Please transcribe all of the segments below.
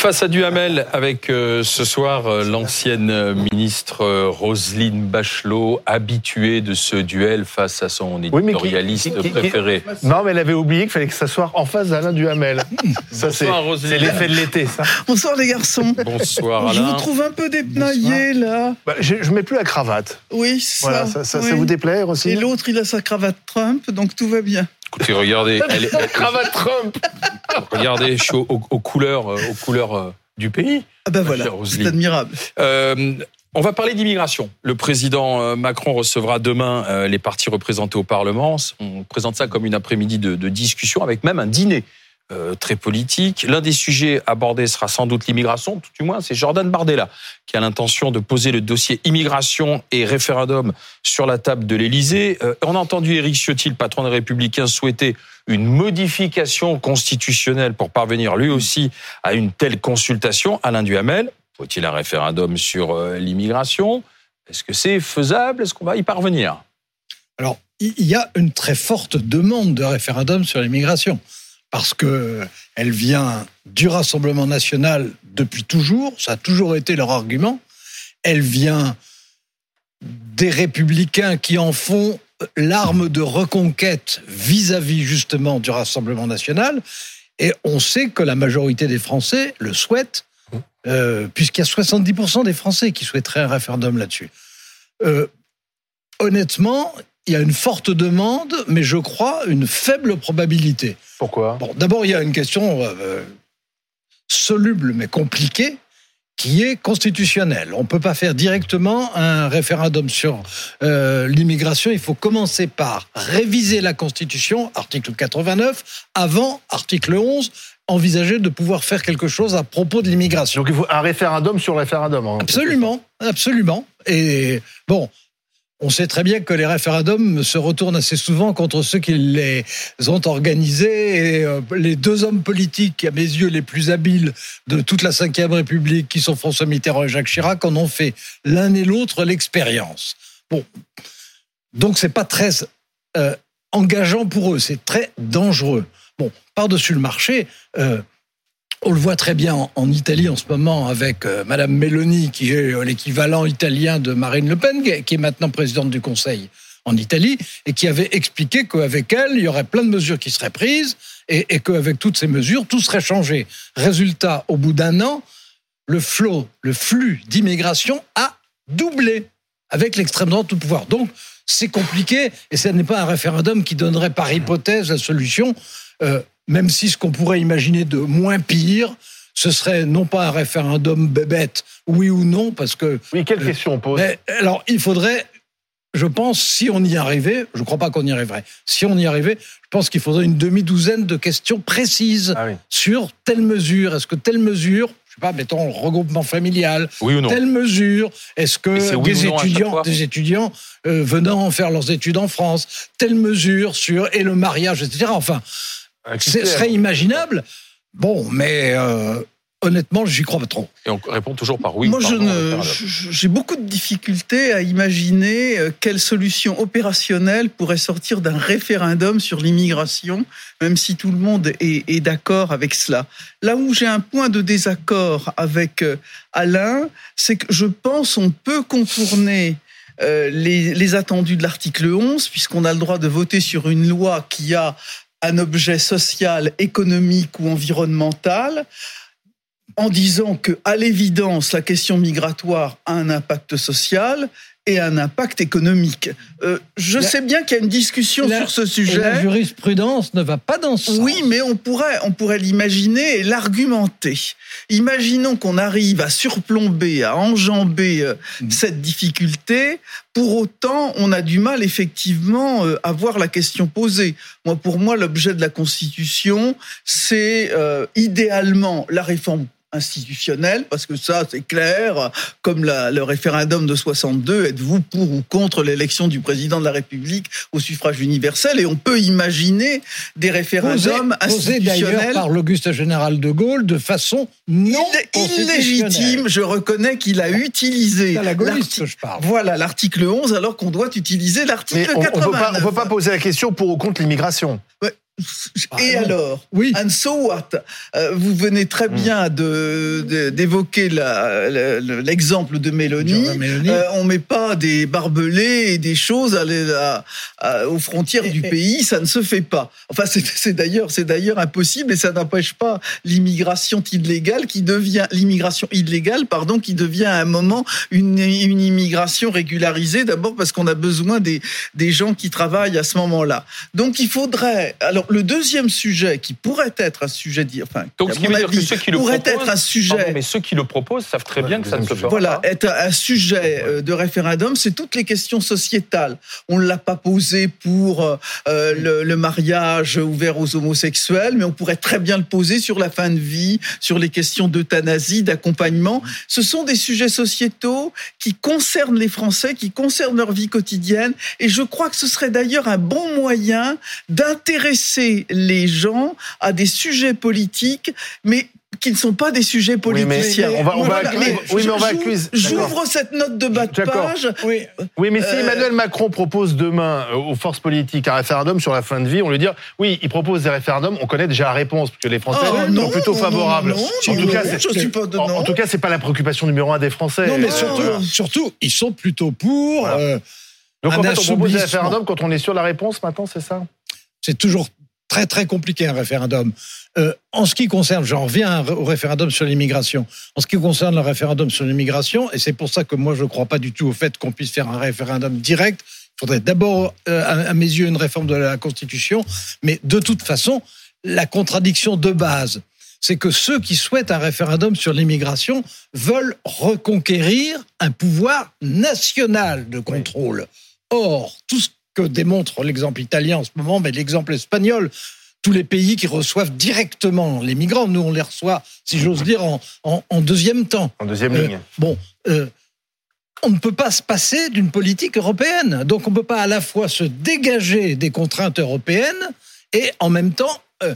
Face à Duhamel, avec euh, ce soir euh, l'ancienne ministre euh, Roselyne Bachelot, habituée de ce duel face à son Oui, mais qui- éditorialiste qui- qui- préféré. Non, mais elle avait oublié qu'il fallait que ça soit en face d'Alain Duhamel. Ça, c'est Bonsoir, Roselyne. c'est l'effet de l'été, ça. Bonsoir les garçons. Bonsoir Je vous Alain. trouve un peu dépenaillé là. Bah, je, je mets plus la cravate. Oui, ça. Voilà, ça, ça, ça vous déplaît aussi Et l'autre, il a sa cravate Trump, donc tout va bien. Écoutez, regardez, elle, elle- Cravate Trump regardez, je suis aux, couleurs, euh, aux couleurs euh, du pays. Ah ben voilà, c'est admirable. Euh, on va parler d'immigration. Le président Macron recevra demain les partis représentés au Parlement. On présente ça comme une après-midi de, de discussion avec même un dîner euh, très politique. L'un des sujets abordés sera sans doute l'immigration, tout du moins c'est Jordan Bardella qui a l'intention de poser le dossier immigration et référendum sur la table de l'Élysée. Euh, on a entendu Éric Ciotti, le patron des Républicains, souhaiter une modification constitutionnelle pour parvenir lui aussi à une telle consultation. Alain Duhamel, faut-il un référendum sur euh, l'immigration? Est-ce que c'est faisable? Est-ce qu'on va y parvenir? Alors, il y a une très forte demande de référendum sur l'immigration, parce que elle vient du Rassemblement national depuis toujours, ça a toujours été leur argument. Elle vient des républicains qui en font l'arme de reconquête vis-à-vis justement du Rassemblement national. Et on sait que la majorité des Français le souhaitent, euh, puisqu'il y a 70% des Français qui souhaiteraient un référendum là-dessus. Euh, honnêtement, il y a une forte demande, mais je crois une faible probabilité. Pourquoi? Bon, d'abord, il y a une question euh, soluble mais compliquée qui est constitutionnelle. On ne peut pas faire directement un référendum sur euh, l'immigration. Il faut commencer par réviser la Constitution, article 89, avant article 11, envisager de pouvoir faire quelque chose à propos de l'immigration. Donc il faut un référendum sur le référendum. hein. Absolument, absolument. Et bon, on sait très bien que les référendums se retournent assez souvent contre ceux qui les ont organisés. Et euh, les deux hommes politiques, à mes yeux, les plus habiles de toute la Ve République, qui sont François Mitterrand et Jacques Chirac, en ont fait l'un et l'autre l'expérience. Bon, donc c'est pas très euh, engageant pour eux, c'est très dangereux. Bon, par-dessus le marché, euh, on le voit très bien en, Italie en ce moment avec euh, Madame Meloni, qui est euh, l'équivalent italien de Marine Le Pen, qui est- qui est maintenant présidente du Conseil en Italie, et qui avait expliqué qu'avec elle, il y aurait plein de mesures qui seraient prises, et, et qu'avec toutes ces mesures, tout serait changé. Résultat, au bout d'un an, le flot, le flux d'immigration a doublé avec l'extrême droite au pouvoir. Donc, c'est compliqué, et ce n'est pas un référendum qui donnerait par hypothèse la solution. Euh, même si ce qu'on pourrait imaginer de moins pire, ce serait non pas un référendum bébête, oui ou non, parce que. Oui, quelle Euh, question on pose Mais, alors, il faudrait, je pense, si on y arrivait, je ne crois pas qu'on y arriverait, si on y arrivait, je pense qu'il faudrait une demi-douzaine de questions précises Ah oui. sur telle mesure. Est-ce que telle mesure, je sais pas, mettons le regroupement familial, Oui ou non telle mesure, est-ce que oui des étudiants, des étudiants euh, venant faire leurs études en France, telle mesure sur et le mariage, etc. Enfin, ce serait imaginable. Bon, mais euh, honnêtement, j'y crois pas trop. Et on répond toujours par oui. Moi, j'ai beaucoup de difficultés à imaginer euh, quelle solution opérationnelle pourrait sortir d'un référendum sur l'immigration, même si tout le monde est, est d'accord avec cela. Là où j'ai un point de désaccord avec euh, Alain, c'est que je pense on peut contourner euh, les, les attendus de l'article 11, puisqu'on a le droit de voter sur une loi qui a un objet social, économique ou environnemental, en disant que, à l'évidence, la question migratoire a un impact social et un impact économique. Euh, je La- sais bien qu'il y a une discussion La- sur ce Et la sujet. jurisprudence ne va pas dans ce sens. Oui, mais on pourrait, on pourrait l'imaginer et l'argumenter. Imaginons qu'on arrive à surplomber, à enjamber euh, Mm. cette difficulté. Pour autant, on a du mal effectivement euh, à voir la question posée. Moi, pour moi, l'objet de la Constitution, c'est euh, idéalement la réforme institutionnelle, parce que ça, c'est clair, comme la- le référendum de 62, êtes-vous pour ou contre l'élection du président de la République au suffrage universel? Et on peut imaginer des Posé, référendums posé d'ailleurs institutionnels par l'Auguste Général de Gaulle de façon non Ill- illégitime. Je reconnais qu'il a utilisé C'est à la gaulliste l'arti- que je parle. Voilà l'article 11, alors qu'on doit utiliser l'article on ne peut, pas- 89. on peut pas poser la question pour ou contre l'immigration. Et Ah, alors Oui. And so what? Euh, Vous venez très Hmm. bien de- d'évoquer l'exemple de Mélanie. Mélanie. Euh, on met pas des barbelés et des choses à à- à- aux frontières Et- du et- pays, ça ne se fait pas. Enfin, c'est c'est d'ailleurs, c'est d'ailleurs impossible et ça n'empêche pas l'immigration illégale qui devient l'immigration illégale, pardon, qui devient à un moment une, une immigration régularisée. D'abord parce qu'on a besoin des des gens qui travaillent à ce moment-là. Donc, il faudrait. Alors, le deuxième sujet qui pourrait être un sujet, dit- enfin, Donc, ce qui dire que ceux qui le pourrait proposent, être un sujet. Pardon, mais ceux qui le proposent savent très Ouais, bien que ça ne se fera Voilà, pas. être un sujet euh, de référendum, c'est toutes les questions sociétales. On ne l'a pas posé pour euh, euh, le, le mariage ouvert aux homosexuels, mais on pourrait très bien le poser sur la fin de vie, sur les questions d'euthanasie, d'accompagnement. Ce sont des sujets sociétaux qui concernent les Français, qui concernent leur vie quotidienne, et je crois que ce serait d'ailleurs un bon moyen d'intéresser les gens à des sujets politiques, mais qui ne sont pas des sujets Oui, mais politiciens. on va, on va Voilà, accuser- mais oui, mais on va j'ouvre- accuser-. J'ouvre cette note de bas de page. Oui. Oui, mais si Euh, Emmanuel Macron propose demain euh, aux forces politiques un référendum sur la fin de vie, on lui dit oui, il propose des référendums, on connaît déjà la réponse, parce que les Français Oh, sont non, plutôt favorables. non, non, en, tout cas, je suis pas de en, non. en tout cas, c'est pas la préoccupation numéro un des Français. Non, mais Euh, surtout, voilà. surtout, ils sont plutôt pour. Voilà. euh, Donc en fait, on propose des référendums quand on est sûr de la réponse maintenant, c'est ça? C'est toujours très très compliqué un référendum. Euh, en ce qui concerne, j'en reviens au référendum sur l'immigration. En ce qui concerne le référendum sur l'immigration, et c'est pour ça que moi je ne crois pas du tout au fait qu'on puisse faire un référendum direct. Il faudrait d'abord, euh, à, à mes yeux, une réforme de la Constitution. Mais de toute façon, la contradiction de base, c'est que ceux qui souhaitent un référendum sur l'immigration veulent reconquérir un pouvoir national de contrôle. Or, tout ce que démontre l'exemple italien en ce moment, mais l'exemple espagnol, tous les pays qui reçoivent directement les migrants, nous on les reçoit, si j'ose dire, en, en- en deuxième temps. En deuxième Euh, ligne. Bon, euh, on ne peut pas se passer d'une politique européenne. Donc on ne peut pas à la fois se dégager des contraintes européennes et en même temps euh,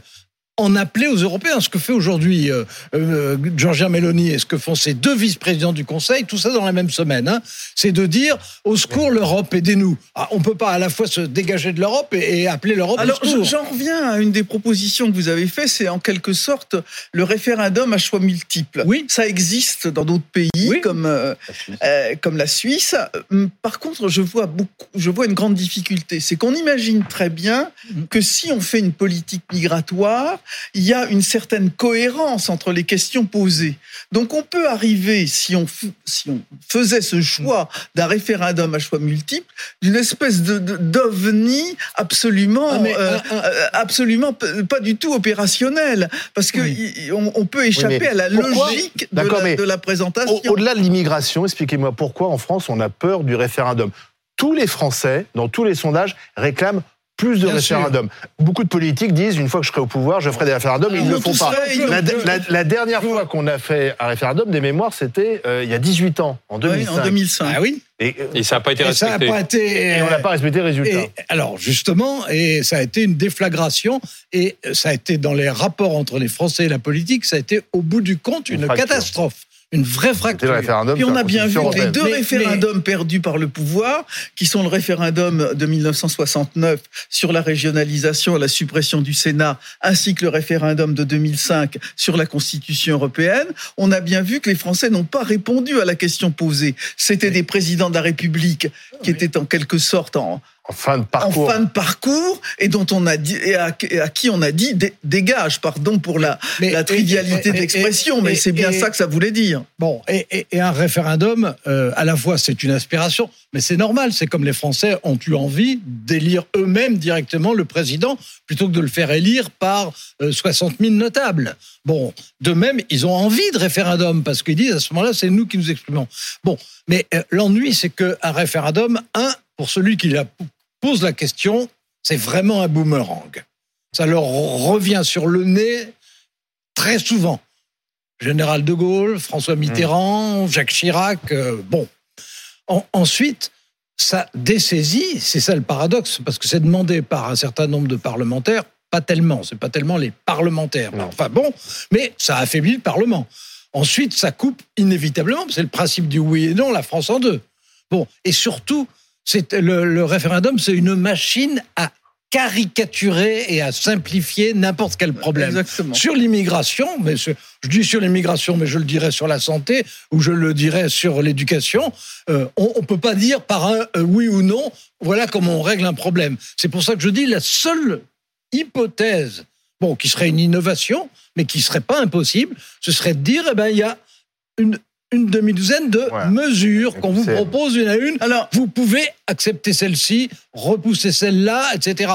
en appeler aux Européens. Ce que fait aujourd'hui euh, euh, Giorgia Meloni et ce que font ces deux vice-présidents du Conseil, tout ça dans la même semaine, hein, c'est de dire au secours l'Europe, aidez-nous. Ah, on ne peut pas à la fois se dégager de l'Europe et, et appeler l'Europe Alors, au secours. j'en reviens à une des propositions que vous avez fait, c'est en quelque sorte le référendum à choix multiples. Oui. Ça existe dans d'autres pays, Oui. comme euh, euh, comme la Suisse. Hum, Par contre, je vois beaucoup, je vois une grande difficulté, c'est qu'on imagine très bien Mhm. que si on fait une politique migratoire, il y a une certaine cohérence entre les questions posées. Donc, on peut arriver, si on f- si on faisait ce choix d'un référendum à choix multiples, d'une espèce de de- d'ovni absolument, Ah, mais, euh, un- un- euh, absolument pas du tout opérationnel, parce que Oui. il- on, on peut échapper à la logique de la, mais de la présentation. Au- Au-delà de l'immigration, expliquez-moi pourquoi en France on a peur du référendum. Tous les Français, dans tous les sondages, réclament plus de Bien référendums. Beaucoup de politiques disent une fois que je serai au pouvoir, je ferai des référendums. Ils Ils ne le font pas. La, l'ont- la- la dernière fois qu'on a fait un référendum des mémoires, c'était euh, il y a 18 ans, en Oui, 2005. en 2005. Ah oui Et, Et ça n'a pas été Et ça n'a respecté. pas été... et on n'a pas respecté le résultat. Et alors justement, et ça a été une déflagration, et ça a été dans les rapports entre les Français et la politique, ça a été au bout du compte Une catastrophe, une vraie fracture. le référendum. Puis on a bien vu les deux Mais- référendums perdus par le pouvoir, qui sont le référendum de 1969 sur la régionalisation et la suppression du Sénat, ainsi que le référendum de 2005 sur la Constitution européenne, on a bien vu que les Français n'ont pas répondu à la question posée. C'était des présidents de la République qui étaient en quelque sorte en, En fin de en parcours. fin de parcours et dont on a dit et à, et à qui on a dit dé- dégage pardon pour la, Mais- la trivialité et- et- de l'expression et- mais c'est bien et- ça que ça voulait dire Bon, et, et- et un référendum, euh, à la fois c'est une aspiration, mais c'est normal, c'est comme les Français ont eu envie d'élire eux-mêmes directement le président, plutôt que de le faire élire par euh, 60 000 notables. Bon, de même, ils ont envie de référendum, parce qu'ils disent à ce moment-là, c'est nous qui nous exprimons. Bon, mais euh, l'ennui, c'est qu'un référendum, un, pour celui qui la pose la question, c'est vraiment un boomerang. Ça leur revient sur le nez très souvent. Général de Gaulle, François Mitterrand, Jacques Chirac, euh, bon. En- ensuite, ça dessaisit, c'est ça le paradoxe, parce que c'est demandé par un certain nombre de parlementaires, pas tellement, c'est pas tellement les parlementaires. Non. Enfin bon, mais ça affaiblit le Parlement. Ensuite, ça coupe inévitablement, c'est le principe du oui et non, la France en deux. Bon, et surtout, c'est le, le référendum, c'est une machine à caricaturer et à simplifier n'importe quel problème. Exactement. Sur l'immigration, mais je dis sur l'immigration, mais je le dirais sur la santé ou je le dirais sur l'éducation, euh, on ne peut pas dire par un euh, oui ou non, voilà comment on règle un problème. C'est pour ça que je dis la seule hypothèse, bon, qui serait une innovation, mais qui serait pas impossible, ce serait de dire, eh ben, il y a une, une demi-douzaine de mesures qu'on vous propose une à une. Alors, Vous pouvez accepter celle-ci, repousser celle-là, etc.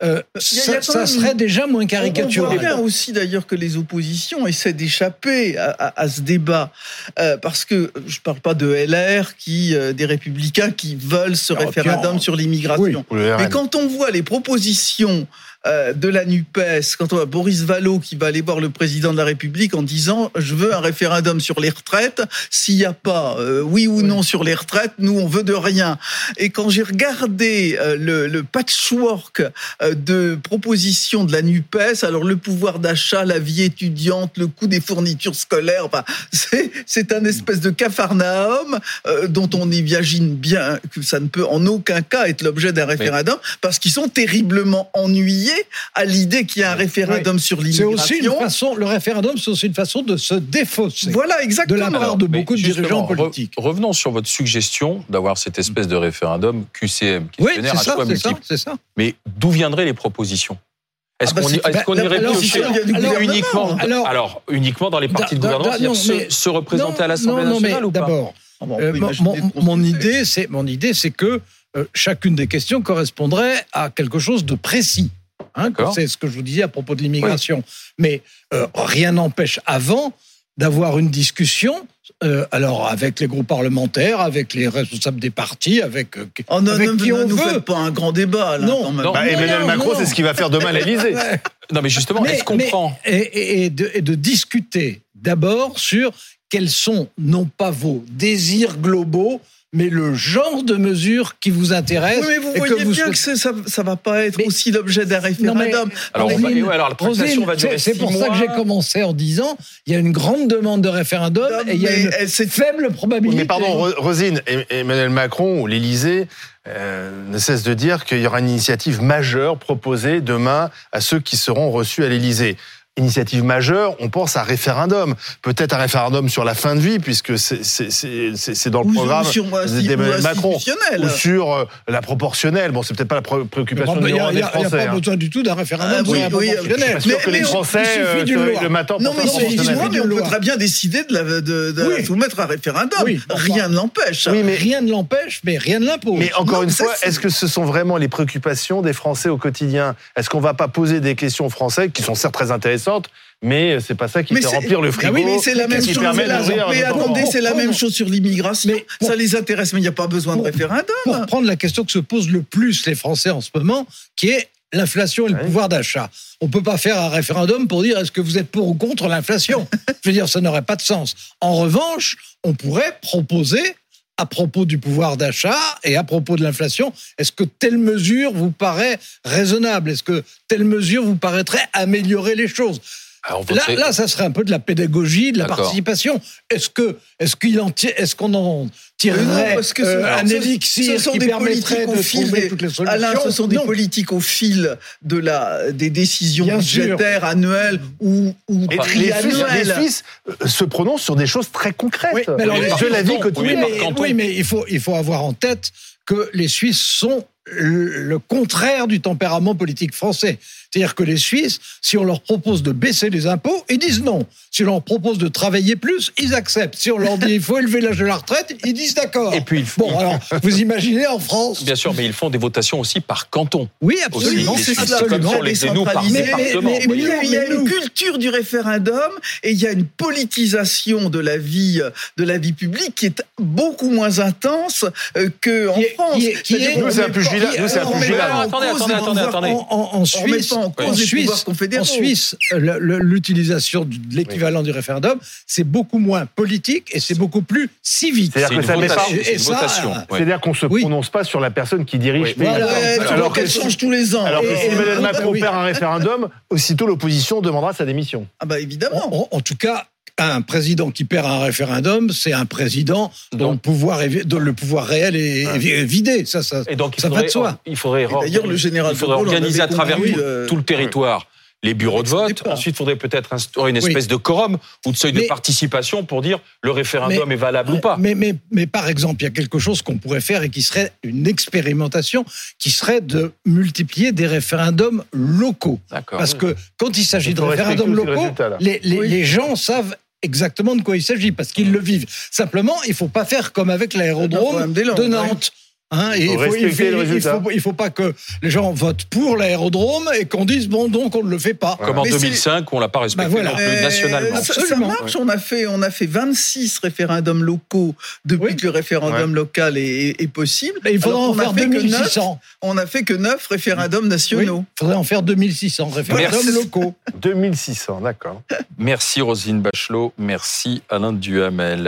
Euh, ça, serait déjà moins On voit caricatural. bien aussi d'ailleurs que les oppositions essaient d'échapper à, à- à ce débat Euh, parce que je parle pas de LR qui euh, des républicains qui veulent ce référendum sur l'immigration. Oui. Mais quand on voit les propositions euh, de la NUPES, quand on voit Boris Vallaud qui va aller voir le président de la République en disant je veux un référendum sur les retraites, s'il n'y a pas euh, oui ou non sur les retraites, nous on veut de rien. Et quand j'ai regardé euh, le, le patchwork euh, de propositions de la NUPES, alors le pouvoir d'achat, la vie étudiante, le coût des fournitures scolaires, enfin, c'est, c'est un espèce de capharnaüm euh, dont on imagine bien que ça ne peut en aucun cas être l'objet d'un référendum parce qu'ils sont terriblement ennuyés à l'idée qu'il y a un référendum sur C'est aussi une l'immigration. façon, le référendum, c'est aussi une façon de se défausser Voilà, de exactement. la part de beaucoup de dirigeants re- politiques. revenons sur votre suggestion d'avoir cette espèce de référendum QCM, Oui, questionnaire c'est à ça, choix c'est ça, ça. Mais d'où viendraient les propositions? Est-ce Ah bah qu'on c'est- est-ce bah, qu'on alors, irait alors, piocher alors, uniquement alors- alors, uniquement dans les partis de gouvernement, non, se, mais- se représenter Non, à l'Assemblée non, nationale mais ou pas? D'abord, Ah euh, mon, mon- de idée, c'est mon idée, c'est que euh, chacune des questions correspondrait à quelque chose de précis. Hein, c'est ce que je vous disais à propos de l'immigration. Mais euh, rien n'empêche avant d'avoir une discussion, euh, alors avec les groupes parlementaires, avec les responsables des partis, avec, euh, Oh non, avec ne, qui ne on nous veut. pas un grand débat là. Non, non. Bah, Non, Emmanuel non, Macron, c'est ce qu'il va faire demain à l'Élysée. Non, mais justement, est-ce qu'on prend et, et- et de, et de discuter d'abord sur quels sont non pas vos désirs globaux, mais le genre de mesures qui vous intéressent. Oui, mais vous et voyez vous bien souhaitez- que ça, ça va pas être Mais- aussi l'objet d'un Non, mais- référendum. Alors, on va- Roselyne, ouais, alors, la tractation va durer c'est- pour ça que j'ai commencé en disant il y a une grande demande de référendum Non, et il y a une faible probabilité. Mais pardon, Ro- Rosine, Em- Emmanuel Macron ou l'Élysée euh, ne cesse de dire qu'il y aura une initiative majeure proposée demain à ceux qui seront reçus à l'Élysée. Initiative majeure, on pense à référendum. Peut-être un référendum sur la fin de vie, puisque c'est- c'est c'est- c'est- c'est dans le Ou programme sur- ou d'Emmanuel Macron. Ou sur euh, la proportionnelle. Bon, c'est peut-être pas la pré- préoccupation Il n'y numéro a, un des a- il y a Français. pas hein. besoin du tout d'un référendum Ah, sur oui, la oui, proportionnelle. Je suis sûr Mais- que les mais Français il suffit euh, le matin Non, mais excuse-moi, mais on peut très bien décider de la, de, de Oui. soumettre à référendum. Rien ne l'empêche. Oui, mais Rien ne l'empêche, mais rien ne l'impose. Mais encore une fois, est-ce que ce sont vraiment les préoccupations des Français au quotidien? Est-ce qu'on va pas poser des questions aux Français qui sont certes très intéressantes, mais c'est pas ça qui Mais fait remplir le frigo Ah oui, mais c'est la même chose. Mais attendez, c'est la même chose sur l'immigration. Mais pour- Ça les intéresse, mais il n'y a pas besoin de référendum. pour prendre la question que se posent le plus les Français en ce moment, qui est l'inflation et le Ouais. pouvoir d'achat. On peut pas faire un référendum pour dire est-ce que vous êtes pour ou contre l'inflation? Je veux dire, ça n'aurait pas de sens. En revanche, on pourrait proposer à propos du pouvoir d'achat et à propos de l'inflation, est-ce que telle mesure vous paraît raisonnable? Est-ce que telle mesure vous paraîtrait améliorer les choses? Alors, Là, ça serait un peu de la pédagogie, de la participation. Est-ce que, est-ce qu'il en est-ce qu'on en tirerait non, que ce- euh, un élixir ce sont qui des permettrait politiques de au fil trouver des- toutes les solutions? Alain, ce sont des Non. politiques au fil de la, des décisions Bien sûr. budgétaires annuelles ou, ou Et les Suisses, les. Suisses, euh, se prononcent sur des choses très concrètes. Oui, mais alors, les- la vie Oui, quotidienne. Oui, mais, oui, mais il faut, il faut avoir en tête que les Suisses sont le contraire du tempérament politique français. C'est-à-dire que les Suisses, si on leur propose de baisser les impôts, ils disent non. Si on leur propose de travailler plus, ils acceptent. Si on leur dit il faut élever l'âge de la retraite, ils disent d'accord. Et puis, ils- bon, alors, vous imaginez en France Bien sûr, mais ils font des votations aussi par canton. Oui, absolument. c'est comme sur les nous par décentralisé. département. Mais- mais- mais il y a- il y a Mais nous- une culture du référendum et il y a une politisation de la vie, de la vie publique qui est beaucoup moins intense euh, que en Qui est- France. qui est- qui est- C'est-à-dire Nous, c'est un pugilat- nous, c'est un pugilat. Attendez, attendez, attendez, attendez. En, Suisse, en cause en les Suisse, pouvoirs confédéraux. en Suisse, le- le- l'utilisation de l'équivalent du référendum, c'est beaucoup moins politique et c'est beaucoup plus civique. C'est-à-dire C'est que ça met pas. votation. Et c'est une ça, votation. Ouais. C'est-à-dire qu'on se Oui. prononce pas sur la personne qui dirige. Oui. le pays. Voilà. Ouais, Alors alors que qu'elle change tous les ans. Alors que Et- si Emmanuel Macron perd un référendum, aussitôt l'opposition demandera sa démission. Ah bah évidemment. En, en tout cas, un président qui perd un référendum, c'est un président dont Donc- le pouvoir, est, dont le pouvoir réel est, est vidé. Ça, ça, Et donc, il ça va de soi. il faudrait, Et le général il faudrait organiser à travers tout, euh, tout le territoire les bureaux de vote. Ensuite, il faudrait peut-être instaurer une Oui. espèce de quorum ou de seuil de participation pour dire le référendum est valable ou pas. Mais, mais, mais par exemple, il y a quelque chose qu'on pourrait faire et qui serait une expérimentation, qui serait de multiplier des référendums locaux. D'accord. Parce que quand il s'agit de référendums locaux, résultat, là. les, les, Oui. les gens savent exactement de quoi il s'agit parce qu'ils le vivent. Simplement, il faut pas faire comme avec l'aérodrome de. Nantes. Hein, et Il faut il, faut, il, respecter le faut- il, résultat. faut, il faut pas que les gens votent pour l'aérodrome et qu'on dise bon donc on ne le fait pas. Comme en Mais c'est- 2005, où on l'a pas respecté Bah voilà. non plus Euh, nationalement. ça, marche. On a fait, on a fait 26 référendums locaux depuis Oui. que le référendum local est, est possible. Mais il faudra Alors en faire fait que 2600. On a fait que 9 référendums Oui, nationaux. il faudrait en faire 2600 référendums Merci. locaux. 2600, d'accord. Merci Roselyne Bachelot, merci Alain Duhamel.